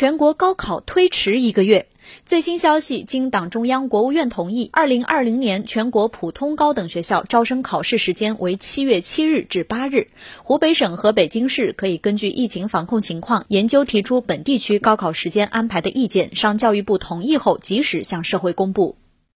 全国高考推迟一个月。最新消息，经党中央、国务院同意，二零二零年全国普通高等学校招生考试时间为七月七日至八日。湖北省和北京市可以根据疫情防控情况，研究提出本地区高考时间安排的意见，商教育部同意后，及时向社会公布。